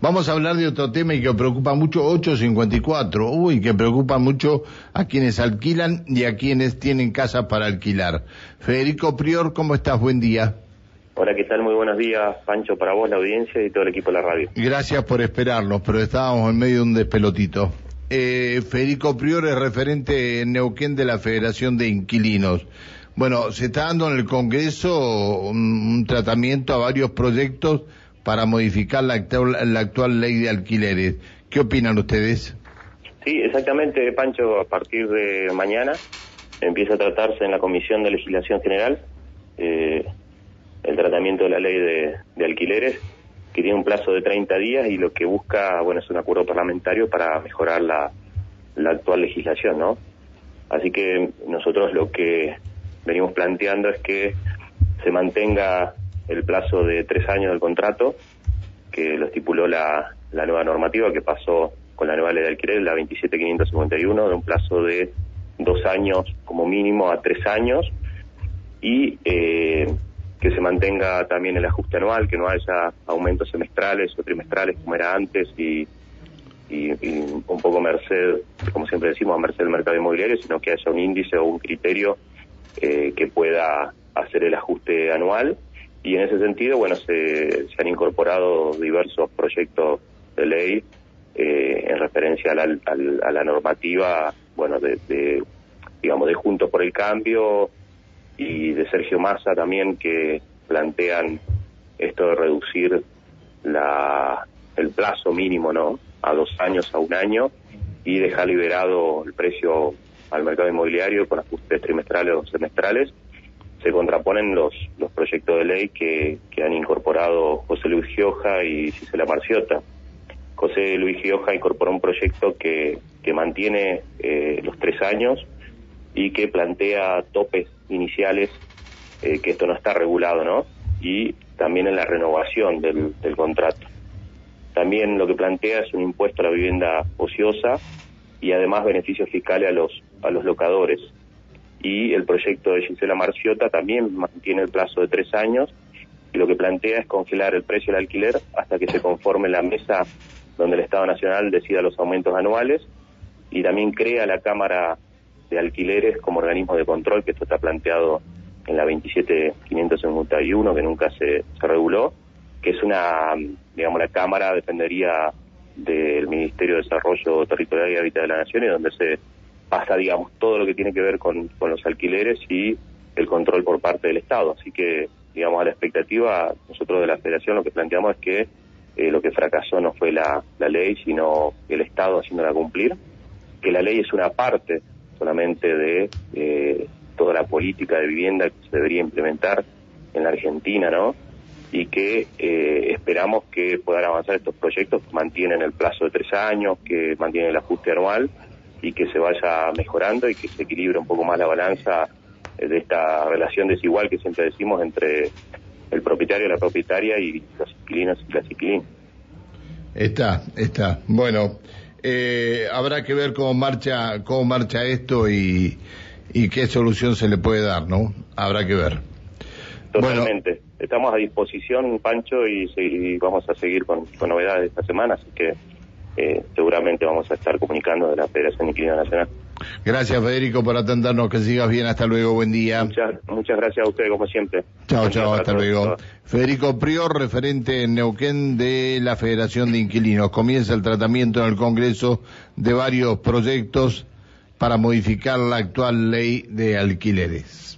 Vamos a hablar de otro tema y que preocupa mucho, 854, uy, que preocupa mucho a quienes alquilan y a quienes tienen casa para alquilar. Federico Prior, ¿cómo estás? Buen día. Hola, ¿qué tal? Muy buenos días, Pancho, para vos, la audiencia y todo el equipo de la radio. Gracias por esperarnos, pero estábamos en medio de un despelotito. Eh, Federico Prior es referente en Neuquén de la Federación de Inquilinos. Bueno, se está dando en el Congreso un, tratamiento a varios proyectos para modificar la actual, ley de alquileres. ¿Qué opinan ustedes? Sí, exactamente, Pancho, a partir de mañana empieza a tratarse en la Comisión de Legislación General eh, el tratamiento de la ley de, alquileres, que tiene un plazo de 30 días y lo que busca, bueno, es un acuerdo parlamentario para mejorar la, la actual legislación, ¿no? Así que nosotros lo que venimos planteando es que se mantenga el plazo de tres años del contrato, que lo estipuló la, la nueva normativa que pasó con la nueva ley de alquiler, la 27551, de un plazo de dos años como mínimo a tres años, y eh, que se mantenga también el ajuste anual, que no haya aumentos semestrales o trimestrales como era antes y, y, un poco merced, como siempre decimos, a merced del mercado inmobiliario, sino que haya un índice o un criterio eh, que pueda hacer el ajuste anual. Y en ese sentido, bueno, se, se han incorporado diversos proyectos de ley eh, en referencia a la, a la, normativa, bueno, de, digamos, de Juntos por el Cambio y de Sergio Massa también, que plantean esto de reducir la, el plazo mínimo, ¿no? A dos años, a un año, y dejar liberado el precio al mercado inmobiliario con ajustes trimestrales o semestrales, se contraponen los, los proyectos de ley que, que han incorporado José Luis Gioja y Cisela Marciota. José Luis Gioja incorporó un proyecto que, que mantiene eh, los tres años y que plantea topes iniciales, eh, que esto no está regulado, ¿no? Y también en la renovación del, del contrato. También lo que plantea es un impuesto a la vivienda ociosa y además beneficios fiscales a los, a los locadores. Y el proyecto de Gisela Marciota también mantiene el plazo de tres años y lo que plantea es congelar el precio del alquiler hasta que se conforme la mesa donde el Estado Nacional decida los aumentos anuales y también crea la Cámara de Alquileres como organismo de control, que esto está planteado en la 27551, que nunca se, se reguló, que es una, digamos, la Cámara dependería del Ministerio de Desarrollo Territorial y Hábitat de la Nación, y donde se pasa, digamos, todo lo que tiene que ver con, con los alquileres y el control por parte del Estado. Así que, digamos, a la expectativa, nosotros de la Federación lo que planteamos es que eh, lo que fracasó no fue la, la ley, sino el Estado haciéndola cumplir, que la ley es una parte solamente de eh, toda la política de vivienda que se debería implementar en la Argentina, ¿no? y que eh, esperamos que puedan avanzar estos proyectos que mantienen el plazo de tres años, que mantienen el ajuste anual y que se vaya mejorando y que se equilibre un poco más la balanza de esta relación desigual que siempre decimos entre el propietario, la propietaria y los inquilinos y las inquilinas. Está, está. Bueno, eh, habrá que ver cómo marcha, cómo marcha esto y, y qué solución se le puede dar, ¿no? Habrá que ver. Totalmente estamos a disposición, Pancho, y, vamos a seguir con, novedades esta semana, así que eh, seguramente vamos a estar comunicando de la Federación Inquilina Nacional. Gracias, Federico, por atendernos. Que sigas bien. Hasta luego. Buen día. Muchas, muchas gracias a usted, como siempre. Chao, chao. Hasta luego. Federico Prior, referente en Neuquén de la Federación de Inquilinos. Comienza el tratamiento en el Congreso de varios proyectos para modificar la actual ley de alquileres.